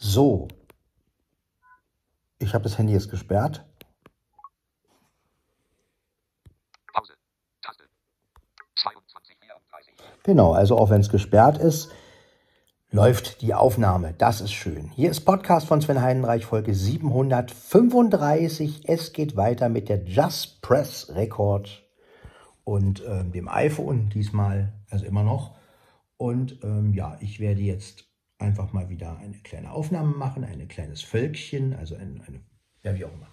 So, ich habe das Handy jetzt gesperrt. Pause. Taste. 22, 34. Genau, also auch wenn es gesperrt ist, läuft die Aufnahme. Das ist schön. Hier ist Podcast von Sven Heidenreich, Folge 735. Es geht weiter mit der Just Press Record und ähm, dem iPhone diesmal, also immer noch. Und ähm, ja, ich werde jetzt einfach mal wieder eine kleine Aufnahme machen, ein kleines Völkchen, also ein, eine, ja wie auch immer.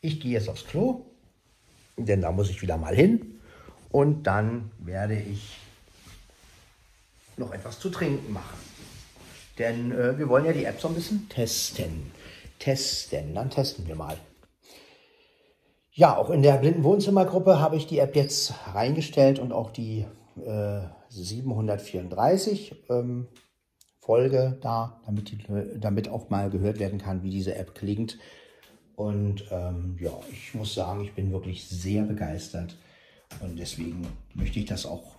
Ich gehe jetzt aufs Klo, denn da muss ich wieder mal hin. Und dann werde ich noch etwas zu trinken machen. Denn äh, wir wollen ja die App so ein bisschen testen. Testen, dann testen wir mal. Ja, auch in der blinden Wohnzimmergruppe habe ich die App jetzt reingestellt und auch die äh, 734 ähm, Folge da, damit, die, damit auch mal gehört werden kann, wie diese App klingt. Und ähm, ja, ich muss sagen, ich bin wirklich sehr begeistert. Und deswegen möchte ich das auch,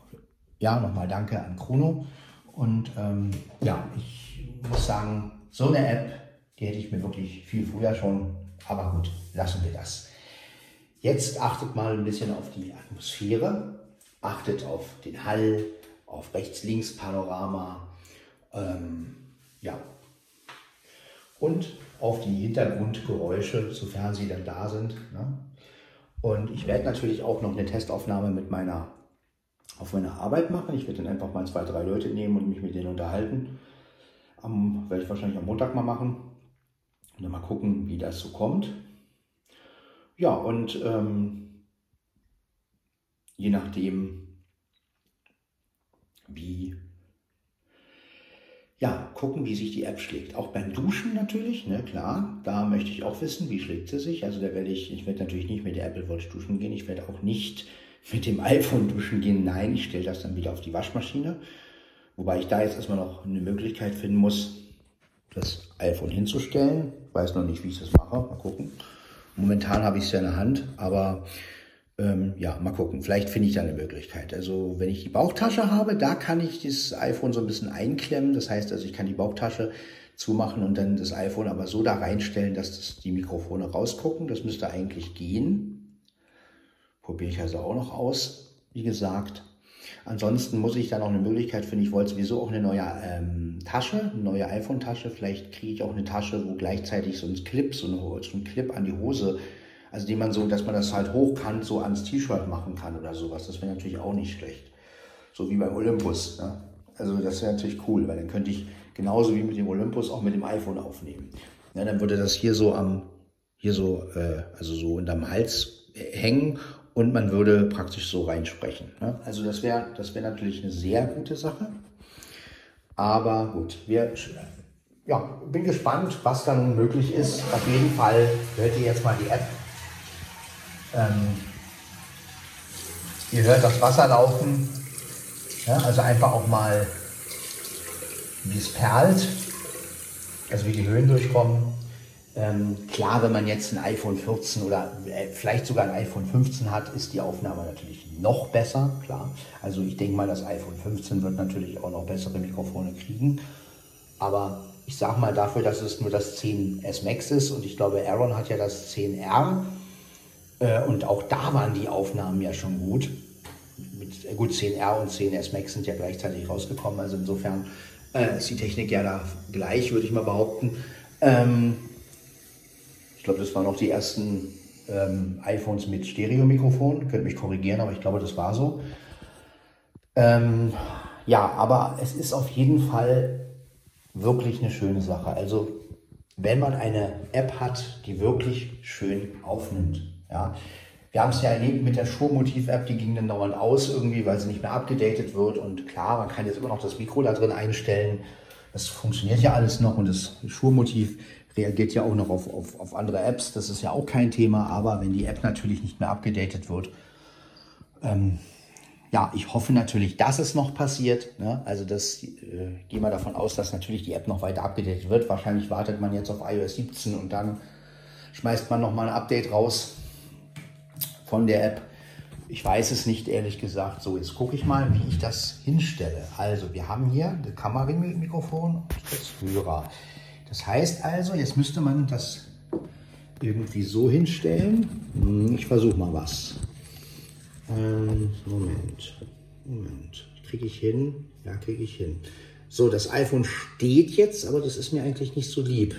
ja, nochmal danke an Chrono. Und ähm, ja, ich muss sagen, so eine App, die hätte ich mir wirklich viel früher schon, aber gut, lassen wir das. Jetzt achtet mal ein bisschen auf die Atmosphäre, achtet auf den Hall, auf Rechts-Links-Panorama, ähm, ja, und auf die Hintergrundgeräusche, sofern sie dann da sind. Ne? Und ich werde natürlich auch noch eine Testaufnahme mit meiner, auf meiner Arbeit machen. Ich werde dann einfach mal zwei, drei Leute nehmen und mich mit denen unterhalten. Am, werde ich wahrscheinlich am Montag mal machen. Und dann mal gucken, wie das so kommt. Ja, und ähm, je nachdem, wie, ja, gucken, wie sich die App schlägt. Auch beim Duschen natürlich, ne, klar, da möchte ich auch wissen, wie schlägt sie sich. Also da werde ich, ich werde natürlich nicht mit der Apple Watch duschen gehen, ich werde auch nicht mit dem iPhone duschen gehen. Nein, ich stelle das dann wieder auf die Waschmaschine. Wobei ich da jetzt erstmal noch eine Möglichkeit finden muss, das iPhone hinzustellen. Ich weiß noch nicht, wie ich das mache. Mal gucken. Momentan habe ich es ja in der Hand, aber ähm, ja, mal gucken. Vielleicht finde ich da eine Möglichkeit. Also wenn ich die Bauchtasche habe, da kann ich das iPhone so ein bisschen einklemmen. Das heißt also, ich kann die Bauchtasche zumachen und dann das iPhone aber so da reinstellen, dass das die Mikrofone rausgucken. Das müsste eigentlich gehen. Probiere ich also auch noch aus, wie gesagt. Ansonsten muss ich da noch eine Möglichkeit finden. Ich wollte sowieso auch eine neue ähm, Tasche, eine neue iPhone-Tasche. Vielleicht kriege ich auch eine Tasche, wo gleichzeitig so ein Clip, so, eine, so ein Clip an die Hose, also die man so, dass man das halt hochkant so ans T-Shirt machen kann oder sowas. Das wäre natürlich auch nicht schlecht. So wie beim Olympus. Ne? Also das wäre natürlich cool, weil dann könnte ich genauso wie mit dem Olympus auch mit dem iPhone aufnehmen. Ja, dann würde das hier so am, hier so, äh, also so unterm Hals hängen und man würde praktisch so reinsprechen. Ne? Also das wäre das wär natürlich eine sehr gute Sache. Aber gut, wir ja, bin gespannt, was dann möglich ist. Auf jeden Fall hört ihr jetzt mal die App. Ähm, ihr hört das Wasser laufen. Ja, also einfach auch mal, wie es perlt, also wie die Höhen durchkommen. Ähm, klar, wenn man jetzt ein iPhone 14 oder äh, vielleicht sogar ein iPhone 15 hat, ist die Aufnahme natürlich noch besser, klar. Also ich denke mal, das iPhone 15 wird natürlich auch noch bessere Mikrofone kriegen. Aber ich sage mal dafür, dass es nur das 10S Max ist und ich glaube, Aaron hat ja das 10R äh, und auch da waren die Aufnahmen ja schon gut. Mit, äh, gut, 10R und 10S Max sind ja gleichzeitig rausgekommen, also insofern äh, ist die Technik ja da gleich, würde ich mal behaupten. Ähm, ich glaube, das waren auch die ersten ähm, iPhones mit Stereo-Mikrofon. Könnt mich korrigieren, aber ich glaube, das war so. Ähm, ja, aber es ist auf jeden Fall wirklich eine schöne Sache. Also, wenn man eine App hat, die wirklich schön aufnimmt. Ja. Wir haben es ja erlebt mit der Schurmotiv-App, die ging dann dauernd aus irgendwie, weil sie nicht mehr abgedatet wird. Und klar, man kann jetzt immer noch das Mikro da drin einstellen. Das funktioniert ja alles noch und das Schurmotiv reagiert ja auch noch auf, auf, auf andere Apps. Das ist ja auch kein Thema, aber wenn die App natürlich nicht mehr abgedatet wird, ähm, ja, ich hoffe natürlich, dass es noch passiert. Ne? Also das äh, gehe mal davon aus, dass natürlich die App noch weiter abgedatet wird. Wahrscheinlich wartet man jetzt auf iOS 17 und dann schmeißt man noch mal ein Update raus von der App. Ich weiß es nicht, ehrlich gesagt. So, jetzt gucke ich mal, wie ich das hinstelle. Also, wir haben hier das Kameramikrofon und das Hörer. Das heißt also, jetzt müsste man das irgendwie so hinstellen. Hm, ich versuche mal was. Ähm, Moment, Moment. Kriege ich hin? Ja, kriege ich hin. So, das iPhone steht jetzt, aber das ist mir eigentlich nicht so lieb.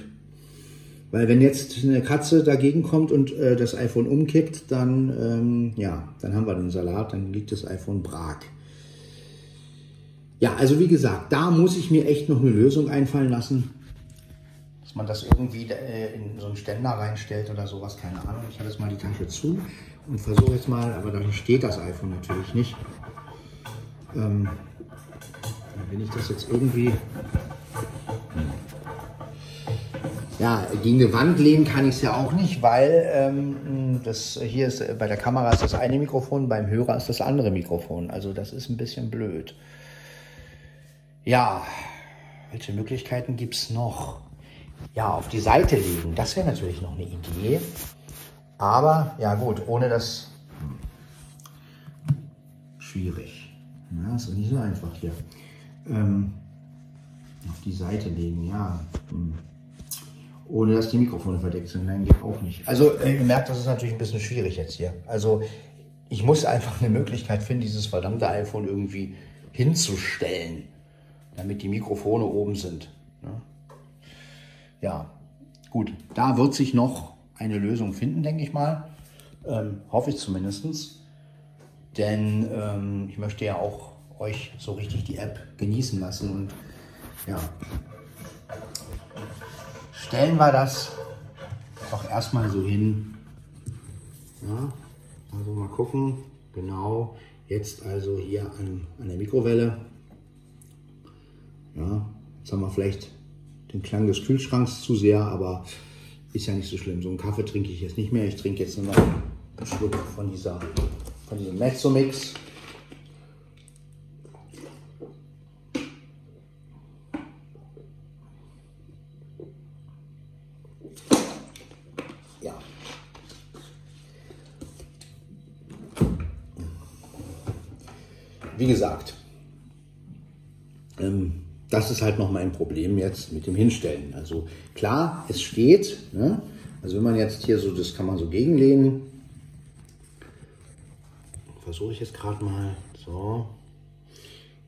Weil wenn jetzt eine Katze dagegen kommt und äh, das iPhone umkippt, dann, ähm, ja, dann haben wir den Salat, dann liegt das iPhone brach. Ja, also wie gesagt, da muss ich mir echt noch eine Lösung einfallen lassen, dass man das irgendwie äh, in so einen Ständer reinstellt oder sowas, keine Ahnung. Ich habe jetzt mal die Tasche zu und versuche jetzt mal, aber da steht das iPhone natürlich nicht. Ähm, wenn ich das jetzt irgendwie ja, gegen eine Wand lehnen kann ich es ja auch nicht, weil ähm, das hier ist bei der Kamera ist das eine Mikrofon, beim Hörer ist das andere Mikrofon. Also das ist ein bisschen blöd. Ja, welche Möglichkeiten gibt es noch? Ja, auf die Seite legen, das wäre natürlich noch eine Idee. Aber ja gut, ohne das hm, schwierig. Ja, ist nicht so einfach hier. Ähm, auf die Seite legen, ja. Hm ohne dass die Mikrofone verdeckt sind. Nein, geht auch nicht. Also äh, ihr merkt, das ist natürlich ein bisschen schwierig jetzt hier. Also ich muss einfach eine Möglichkeit finden, dieses verdammte iPhone irgendwie hinzustellen, damit die Mikrofone oben sind. Ne? Ja, gut. Da wird sich noch eine Lösung finden, denke ich mal. Ähm, hoffe ich zumindest. Denn ähm, ich möchte ja auch euch so richtig die App genießen lassen und ja, stellen wir das doch erstmal so hin. Ja, also mal gucken. Genau, jetzt also hier an, an der Mikrowelle. Ja, jetzt haben wir vielleicht den Klang des Kühlschranks zu sehr, aber ist ja nicht so schlimm. So einen Kaffee trinke ich jetzt nicht mehr. Ich trinke jetzt nur noch einen Schluck von, dieser, von diesem Mezzo-Mix. Wie gesagt, ähm, das ist halt noch mein Problem jetzt mit dem Hinstellen. Also klar, es steht. Ne? Also wenn man jetzt hier so, das kann man so gegenlehnen. Versuche ich jetzt gerade mal. So.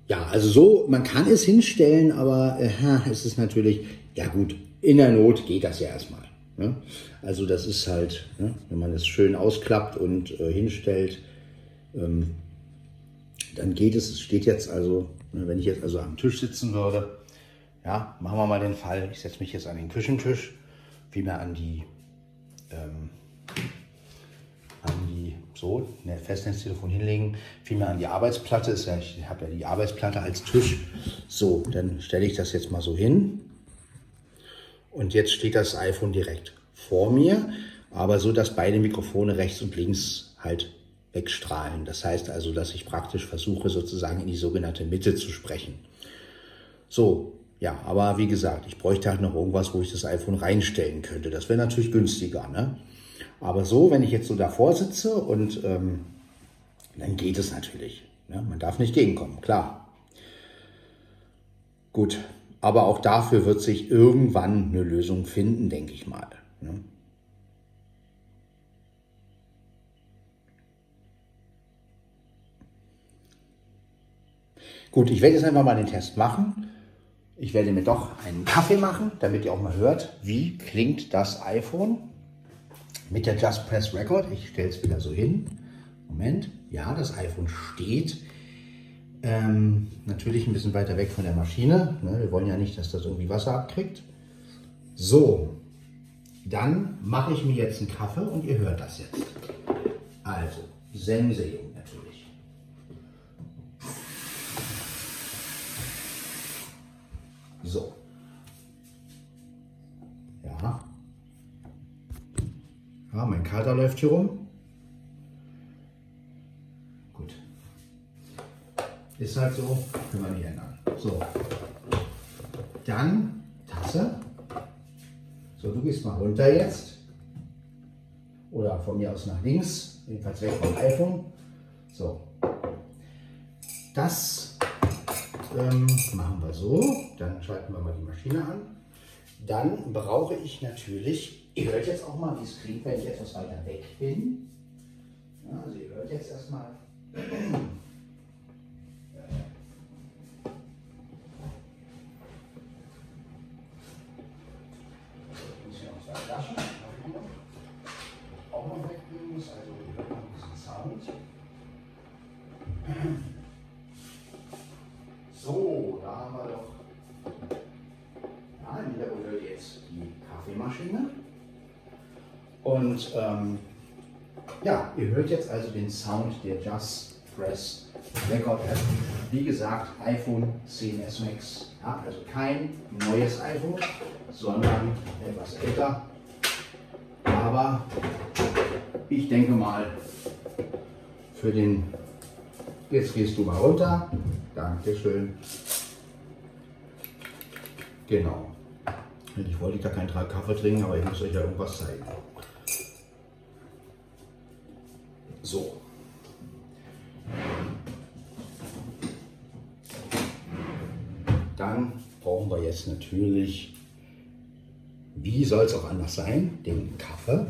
Ja, also so, man kann es hinstellen, aber äh, es ist natürlich, ja gut, in der Not geht das ja erstmal. Ne? Also das ist halt, ne, wenn man es schön ausklappt und äh, hinstellt, ähm, dann geht es, es steht jetzt also, ne, wenn ich jetzt also am Tisch sitzen würde, ja, machen wir mal den Fall, ich setze mich jetzt an den Küchentisch, vielmehr an die, ähm, an die, so, ne, Festnetztelefon hinlegen, vielmehr an die Arbeitsplatte, ich habe ja die Arbeitsplatte als Tisch. So, dann stelle ich das jetzt mal so hin. Und jetzt steht das iPhone direkt vor mir, aber so, dass beide Mikrofone rechts und links halt wegstrahlen. Das heißt also, dass ich praktisch versuche, sozusagen in die sogenannte Mitte zu sprechen. So, ja, aber wie gesagt, ich bräuchte halt noch irgendwas, wo ich das iPhone reinstellen könnte. Das wäre natürlich günstiger, ne? Aber so, wenn ich jetzt so davor sitze und ähm, dann geht es natürlich. Ne? Man darf nicht gegenkommen, klar. Gut, aber auch dafür wird sich irgendwann eine Lösung finden, denke ich mal. Ne? Gut, ich werde jetzt einfach mal den Test machen. Ich werde mir doch einen Kaffee machen, damit ihr auch mal hört, wie klingt das iPhone mit der Just Press Record. Ich stelle es wieder so hin. Moment, ja, das iPhone steht. Ähm, natürlich ein bisschen weiter weg von der Maschine. Ne? Wir wollen ja nicht, dass das irgendwie Wasser abkriegt. So, dann mache ich mir jetzt einen Kaffee und ihr hört das jetzt. Also, Senseo. So. Ja. Ja, mein Kater läuft hier rum. Ist halt so, können wir nicht ändern. So. Dann Tasse. So, du gehst mal runter jetzt. Oder von mir aus nach links. Jedenfalls weg vom iPhone. So. Das ähm, machen wir so. Dann schalten wir mal die Maschine an. dann brauche ich natürlich, ihr hört jetzt auch mal, wie es klingt, wenn ich etwas weiter weg bin. Ja, also ihr hört jetzt erstmal. So, da haben wir doch. Im Hintergrund hört ihr jetzt die Kaffeemaschine. Und ähm, ja, ihr hört jetzt also den Sound der Just Press Record App. Wie gesagt, iPhone 10s Max. Ja, also kein neues iPhone, sondern etwas älter. Aber ich denke mal, für den. Jetzt gehst du mal runter. Dankeschön. Genau. Ich wollte gar keinen Kaffee trinken, aber ich muss euch ja irgendwas zeigen. So. Dann brauchen wir jetzt natürlich, wie soll es auch anders sein, den Kaffee.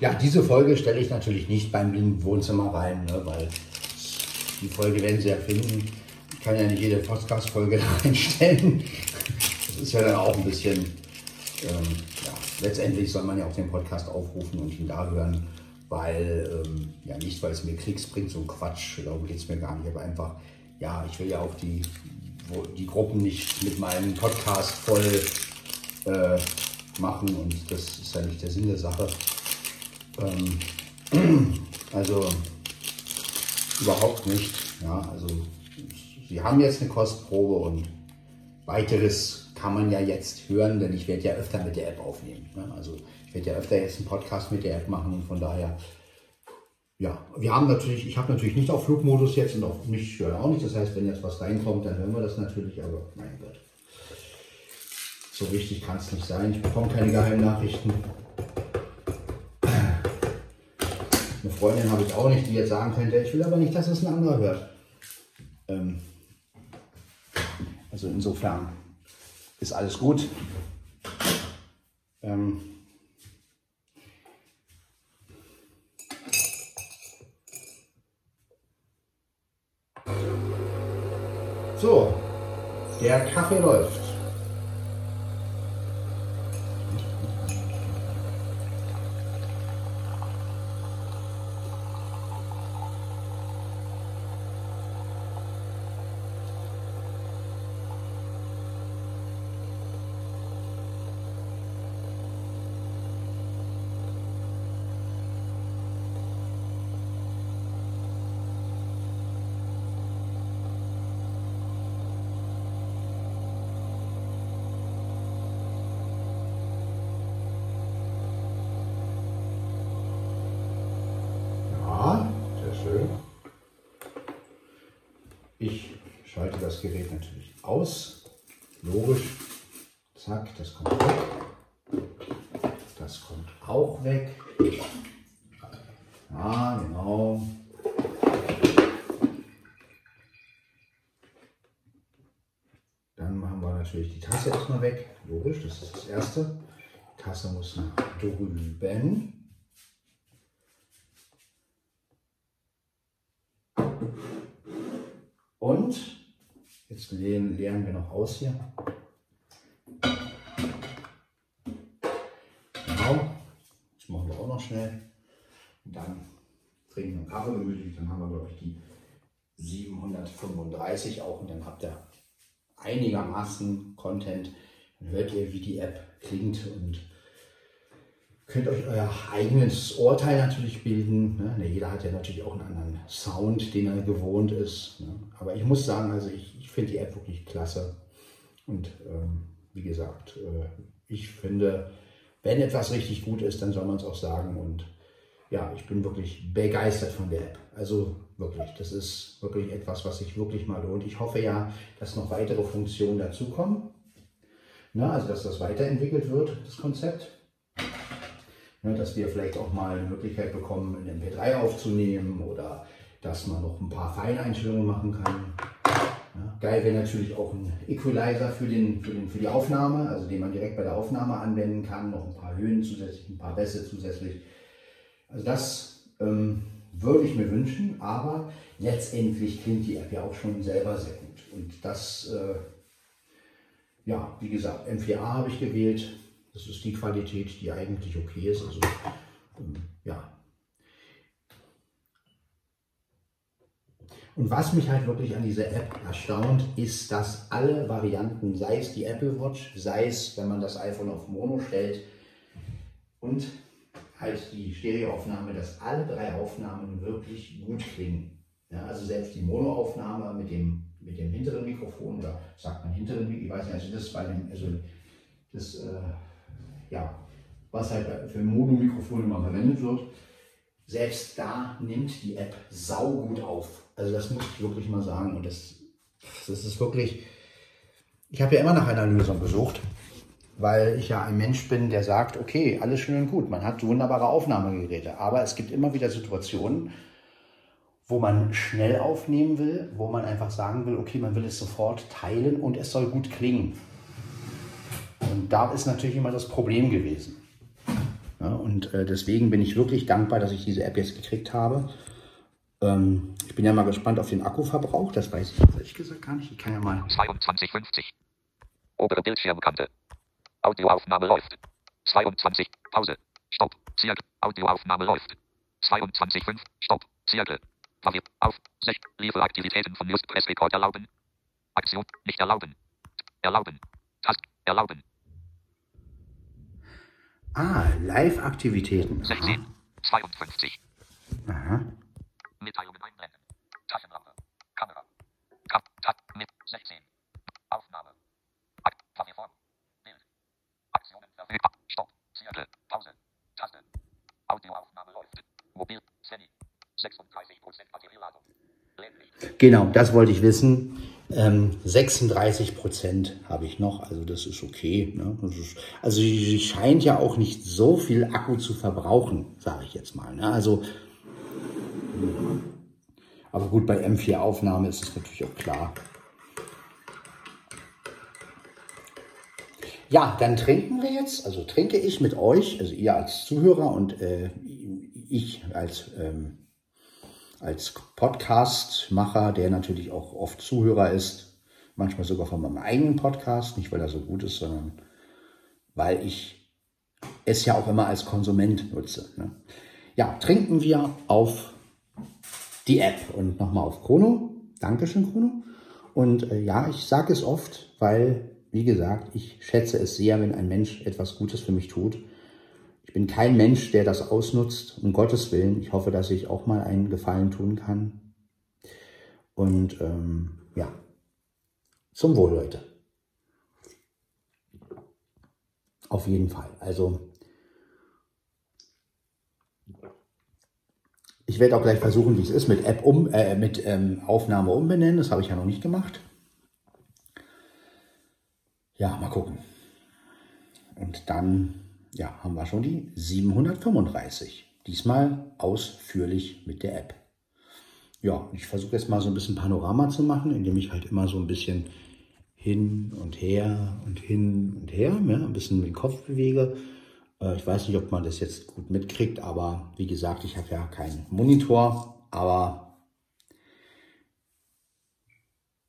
Ja, diese Folge stelle ich natürlich nicht beim Wohnzimmer rein, ne, weil die Folge werden Sie ja finden. Ich kann ja nicht jede Podcast-Folge reinstellen. Das ist ja dann auch ein bisschen, ähm, ja, letztendlich soll man ja auch den Podcast aufrufen und ihn da hören, weil, ähm, ja, nicht weil es mir Klicks bringt, so ein Quatsch, darum geht es mir gar nicht, aber einfach, ja, ich will ja auch die, die Gruppen nicht mit meinem Podcast voll äh, machen und das ist ja nicht der Sinn der Sache. Ähm, also überhaupt nicht. Ja, also Sie haben jetzt eine Kostprobe und weiteres kann man ja jetzt hören, denn ich werde ja öfter mit der App aufnehmen. Ne? Also ich werde ja öfter jetzt einen Podcast mit der App machen und von daher, ja, wir haben natürlich, ich habe natürlich nicht auf Flugmodus jetzt und auch nicht, höre auch nicht. Das heißt, wenn jetzt was reinkommt, dann hören wir das natürlich, aber mein Gott. So wichtig kann es nicht sein. Ich bekomme keine geheimen Nachrichten. Eine Freundin habe ich auch nicht, die jetzt sagen könnte, ich will aber nicht, dass es ein anderer hört. Ähm, also insofern ist alles gut. Ähm, so, der Kaffee läuft. Ich schalte das Gerät natürlich aus. Logisch. Zack, das kommt weg. Das kommt auch weg. Ja, genau. Dann machen wir natürlich die Tasse erstmal weg. Logisch, das ist das Erste. Die Tasse muss nach drüben. Und leeren, leeren wir noch aus hier. Genau, das machen wir auch noch schnell. Und dann trinken wir einen Kaffee gemütlich. Dann haben wir, glaube ich, die 735 auch. Und dann habt ihr einigermaßen Content. Dann hört ihr, wie die App klingt und könnt euch euer eigenes Urteil natürlich bilden. Ne? Jeder hat ja natürlich auch einen anderen Sound, den er gewohnt ist. Ne? Aber ich muss sagen, also ich, ich finde die App wirklich klasse. Und ähm, wie gesagt, äh, ich finde, wenn etwas richtig gut ist, dann soll man es auch sagen. Und ja, ich bin wirklich begeistert von der App. Also wirklich, das ist wirklich etwas, was sich wirklich mal lohnt. Ich hoffe ja, dass noch weitere Funktionen dazukommen. Ne? Also, dass das weiterentwickelt wird, das Konzept. Ne, dass wir vielleicht auch mal eine Möglichkeit bekommen, in MP3 aufzunehmen oder dass man noch ein paar Feineinstellungen machen kann. Ja, geil wäre natürlich auch ein Equalizer für, den, für, den, für die Aufnahme, also den man direkt bei der Aufnahme anwenden kann, noch ein paar Höhen zusätzlich, ein paar Bässe zusätzlich. Also das ähm, würde ich mir wünschen, aber letztendlich klingt die App ja auch schon selber sehr gut. Und das, äh, ja, wie gesagt, M4A habe ich gewählt. Das ist die Qualität, die eigentlich okay ist. Also, ähm, ja, Und was mich halt wirklich an dieser App erstaunt, ist, dass alle Varianten, sei es die Apple Watch, sei es, wenn man das iPhone auf Mono stellt und halt die Stereoaufnahme, dass alle drei Aufnahmen wirklich gut klingen. Ja, also selbst die Monoaufnahme mit dem, mit dem hinteren Mikrofon oder sagt man hinteren Mikrofon, ich weiß nicht, also das bei dem, also das, äh, ja, was halt für Mono-Mikrofone immer verwendet wird, selbst da nimmt die App saugut auf. Also das muss ich wirklich mal sagen. Und das, das ist wirklich, ich habe ja immer nach einer Lösung gesucht, weil ich ja ein Mensch bin, der sagt, okay, alles schön und gut, man hat wunderbare Aufnahmegeräte, aber es gibt immer wieder Situationen, wo man schnell aufnehmen will, wo man einfach sagen will, okay, man will es sofort teilen und es soll gut klingen. Und da ist natürlich immer das Problem gewesen. Ja, und äh, deswegen bin ich wirklich dankbar, dass ich diese App jetzt gekriegt habe. Ähm, ich bin ja mal gespannt auf den Akkuverbrauch. Das weiß ich ehrlich gesagt gar nicht. Ich kann ja mal. 2250. Obere Bildschirmkante. Audioaufnahme läuft. 22. Pause. Stopp. Zirkel. Audioaufnahme läuft. 22.5. Stopp. Zirkel. Variiert. Auf. 6. Lieferaktivitäten von Just Press Record erlauben. Aktion. Nicht erlauben. Erlauben. Tast. Erlauben. Ah, Live-Aktivitäten. 16. 52. Aha. Mitteilungen einblenden. Taschenlampe. Kamera. Kap. Tab. Mit 16. Aufnahme. Ak Form. Bild. Aktionen verfügbar. Stopp. Zirkel. Pause. Taste. Audioaufnahme läuft. Mobil. Seni. 36% Batterieladung. Genau, das wollte ich wissen. Ähm, 36 Prozent habe ich noch, also das ist okay. Ne? Das ist, also sie scheint ja auch nicht so viel Akku zu verbrauchen, sage ich jetzt mal. Ne? Also, aber gut, bei M4-Aufnahme ist es natürlich auch klar. Ja, dann trinken wir jetzt, also trinke ich mit euch, also ihr als Zuhörer und äh, ich als ähm, als Podcast-Macher, der natürlich auch oft Zuhörer ist, manchmal sogar von meinem eigenen Podcast, nicht weil er so gut ist, sondern weil ich es ja auch immer als Konsument nutze. Ne? Ja, trinken wir auf die App und nochmal auf Chrono. Dankeschön, Chrono. Und äh, ja, ich sage es oft, weil, wie gesagt, ich schätze es sehr, wenn ein Mensch etwas Gutes für mich tut. Ich bin kein Mensch, der das ausnutzt, um Gottes Willen. Ich hoffe, dass ich auch mal einen Gefallen tun kann. Und ähm, ja, zum Wohl, Leute. Auf jeden Fall. Also, ich werde auch gleich versuchen, wie es ist, mit App um, äh, mit ähm, Aufnahme umbenennen. Das habe ich ja noch nicht gemacht. Ja, mal gucken. Und dann ja, haben wir schon die 735. Diesmal ausführlich mit der App. Ja, ich versuche jetzt mal so ein bisschen Panorama zu machen, indem ich halt immer so ein bisschen hin und her und hin und her, ja, ein bisschen den Kopf bewege. Äh, ich weiß nicht, ob man das jetzt gut mitkriegt, aber wie gesagt, ich habe ja keinen Monitor, aber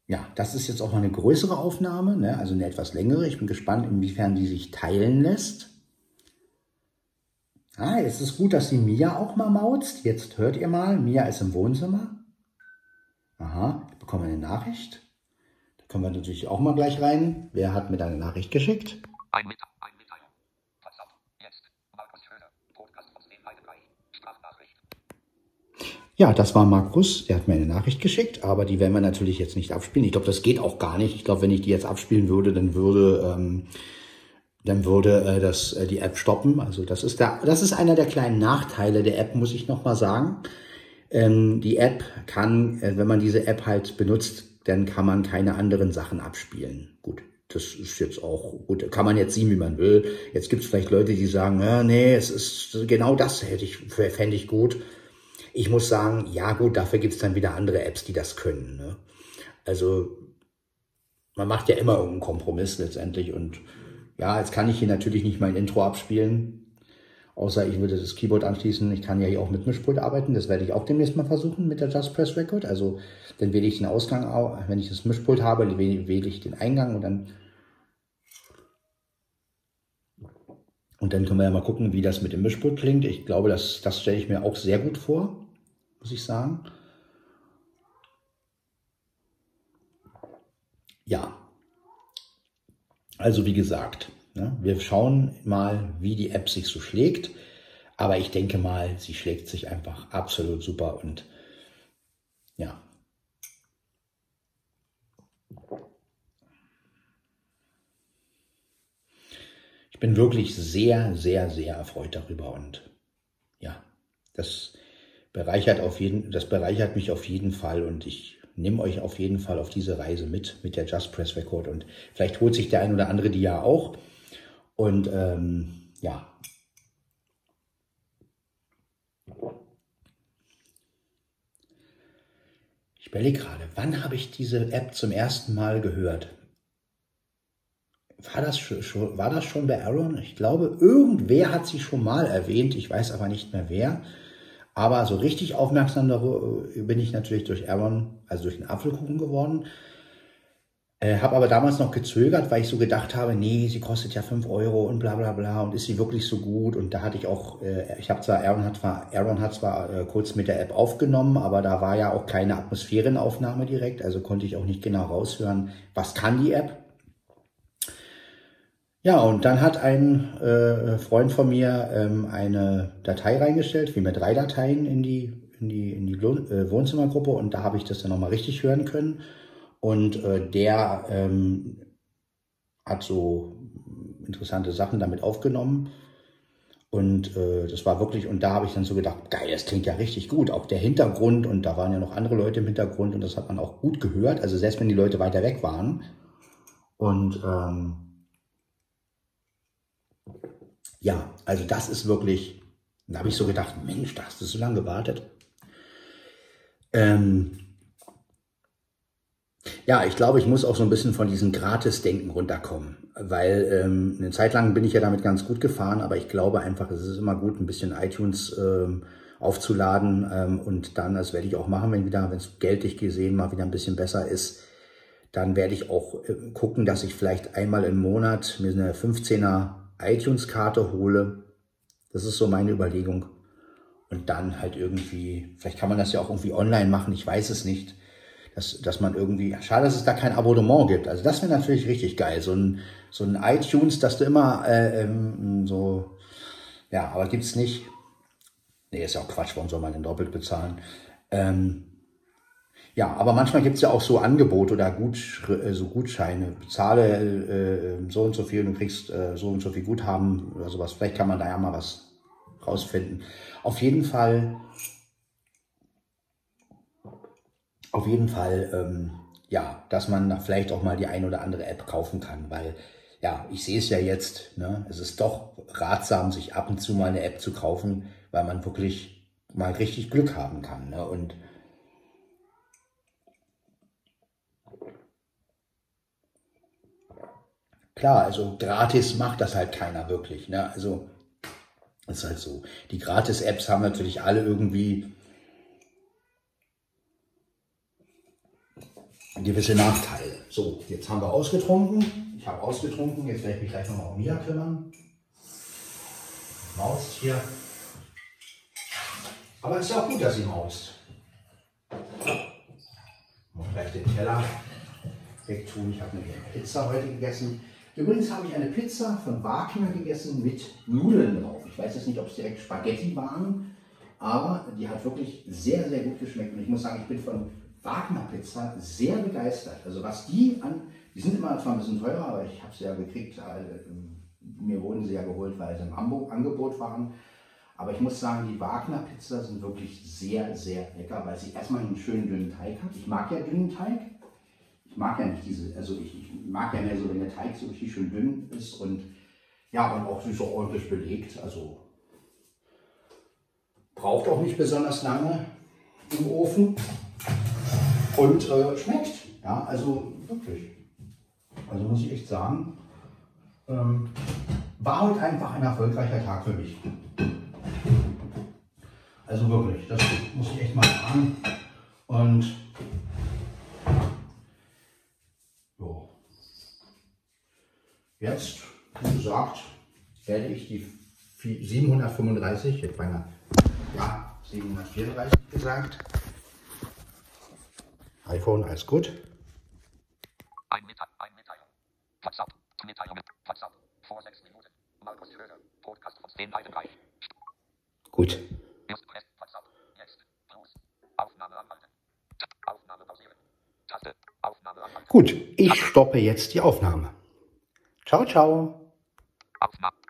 ja, das ist jetzt auch mal eine größere Aufnahme, ne? also eine etwas längere. Ich bin gespannt, inwiefern die sich teilen lässt. Ah, jetzt ist gut, dass die Mia auch mal mauzt. Jetzt hört ihr mal, Mia ist im Wohnzimmer. Aha, ich bekomme eine Nachricht. Da können wir natürlich auch mal gleich rein. Wer hat mir da eine Nachricht geschickt? Ein, Mit ein Mitteilung. WhatsApp. Jetzt. Markus Schöner. Podcast aus dem Sprachnachricht. Ja, das war Markus. Der hat mir eine Nachricht geschickt, aber die werden wir natürlich jetzt nicht abspielen. Ich glaube, das geht auch gar nicht. Ich glaube, wenn ich die jetzt abspielen würde, dann würde... Ähm, dann würde äh, das, äh, die App stoppen. Also das ist, der, das ist einer der kleinen Nachteile der App, muss ich nochmal sagen. Ähm, die App kann, äh, wenn man diese App halt benutzt, dann kann man keine anderen Sachen abspielen. Gut, das ist jetzt auch gut. Kann man jetzt sehen, wie man will. Jetzt gibt es vielleicht Leute, die sagen, ja, nee, es ist genau das hätte ich, fände ich gut. Ich muss sagen, ja gut, dafür gibt es dann wieder andere Apps, die das können. Ne? Also man macht ja immer irgendeinen Kompromiss letztendlich. Und ja, jetzt kann ich hier natürlich nicht mein Intro abspielen. Außer ich würde das Keyboard anschließen. Ich kann ja hier auch mit Mischpult arbeiten. Das werde ich auch demnächst mal versuchen mit der Just Press Record. Also dann wähle ich den Ausgang, wenn ich das Mischpult habe, wähle ich den Eingang und dann und dann können wir ja mal gucken, wie das mit dem Mischpult klingt. Ich glaube, das, das stelle ich mir auch sehr gut vor, muss ich sagen. Ja, also wie gesagt, ne, wir schauen mal, wie die App sich so schlägt. Aber ich denke mal, sie schlägt sich einfach absolut super und ja. Ich bin wirklich sehr, sehr, sehr erfreut darüber und ja, das bereichert auf jeden, das bereichert mich auf jeden Fall und ich nehme euch auf jeden Fall auf diese Reise mit, mit der Just Press Record. Und vielleicht holt sich der ein oder andere die ja auch. Und ähm, ja. Ich überlege gerade, wann habe ich diese App zum ersten Mal gehört? War das, schon, war das schon bei Aaron? Ich glaube, irgendwer hat sie schon mal erwähnt. Ich weiß aber nicht mehr wer. Aber so richtig aufmerksam darüber bin ich natürlich durch Aaron, also durch den Apfelkuchen geworden. Äh, habe aber damals noch gezögert, weil ich so gedacht habe, nee, sie kostet ja 5 Euro und bla bla bla und ist sie wirklich so gut? Und da hatte ich auch, äh, ich habe zwar, Aaron hat zwar, Aaron hat zwar äh, kurz mit der App aufgenommen, aber da war ja auch keine Atmosphärenaufnahme direkt, also konnte ich auch nicht genau raushören, was kann die App. Ja, und dann hat ein äh, Freund von mir ähm, eine Datei reingestellt, vielmehr drei Dateien in die, in die, in die äh, Wohnzimmergruppe und da habe ich das dann nochmal richtig hören können. Und äh, der ähm, hat so interessante Sachen damit aufgenommen. Und äh, das war wirklich, und da habe ich dann so gedacht, geil, das klingt ja richtig gut. Auch der Hintergrund, und da waren ja noch andere Leute im Hintergrund und das hat man auch gut gehört. Also selbst wenn die Leute weiter weg waren. Und ähm, ja, also das ist wirklich, da habe ich so gedacht, Mensch, da hast du so lange gewartet. Ähm, ja, ich glaube, ich muss auch so ein bisschen von diesem Gratis-Denken runterkommen, weil ähm, eine Zeit lang bin ich ja damit ganz gut gefahren, aber ich glaube einfach, es ist immer gut, ein bisschen iTunes ähm, aufzuladen ähm, und dann, das werde ich auch machen, wenn wieder, wenn es geldlich gesehen mal wieder ein bisschen besser ist, dann werde ich auch äh, gucken, dass ich vielleicht einmal im Monat mir eine 15er iTunes-Karte hole. Das ist so meine Überlegung. Und dann halt irgendwie, vielleicht kann man das ja auch irgendwie online machen, ich weiß es nicht. Dass, dass man irgendwie, schade, dass es da kein Abonnement gibt. Also das wäre natürlich richtig geil. So ein, so ein iTunes, dass du immer äh, ähm, so, ja, aber gibt's nicht. Nee, ist ja auch Quatsch, warum soll man denn doppelt bezahlen? Ähm, ja, aber manchmal gibt's ja auch so Angebote oder Gut, äh, so Gutscheine. Bezahle äh, so und so viel und du kriegst äh, so und so viel Guthaben oder sowas. Vielleicht kann man da ja mal was rausfinden. Auf jeden Fall, auf jeden Fall, ähm, ja, dass man vielleicht auch mal die ein oder andere App kaufen kann, weil ja, ich sehe es ja jetzt, ne, es ist doch ratsam, sich ab und zu mal eine App zu kaufen, weil man wirklich mal richtig Glück haben kann. Ne? Und Klar, also gratis macht das halt keiner wirklich. Ne? Also ist halt so. Die Gratis-Apps haben natürlich alle irgendwie gewisse Nachteile. So, jetzt haben wir ausgetrunken. Ich habe ausgetrunken. Jetzt werde ich mich gleich nochmal um Mia kümmern. Maust hier. Aber es ist auch gut, dass sie maust. Muss gleich den Teller wegtun. Ich habe eine Pizza heute gegessen. Übrigens habe ich eine Pizza von Wagner gegessen mit Nudeln drauf. Ich weiß jetzt nicht, ob es direkt Spaghetti waren, aber die hat wirklich sehr, sehr gut geschmeckt. Und ich muss sagen, ich bin von Wagner Pizza sehr begeistert. Also was die an, die sind immer zwar ein bisschen teurer, aber ich habe sie ja gekriegt, äh, mir wurden sie ja geholt, weil sie im Angebot waren. Aber ich muss sagen, die Wagner Pizza sind wirklich sehr, sehr lecker, weil sie erstmal einen schönen dünnen Teig hat. Ich mag ja dünnen Teig. Ich mag ja nicht diese, also ich, ich mag ja mehr so, wenn der Teig so richtig schön dünn ist und ja, und auch süß so ordentlich belegt. Also braucht auch nicht besonders lange im Ofen und äh, schmeckt. Ja, also wirklich. Also muss ich echt sagen, ähm, war heute einfach ein erfolgreicher Tag für mich. Also wirklich, das muss ich echt mal sagen. Und jetzt, wie gesagt, werde ich die 735, jetzt beinahe, ja, 734 gesagt. iPhone, alles gut. Ein Mitteil, ein Mitteilung. WhatsApp, Mitteilungen, WhatsApp, vor sechs Minuten. Markus Höger, Podcast von Sten Heidenreich. Gut. Erst Press, WhatsApp, jetzt, Plus, Aufnahme anhalten. Aufnahme pausieren. Taste, Aufnahme anhalten. Gut, ich stoppe jetzt die Aufnahme. Ciao, ciao. Aufnahme.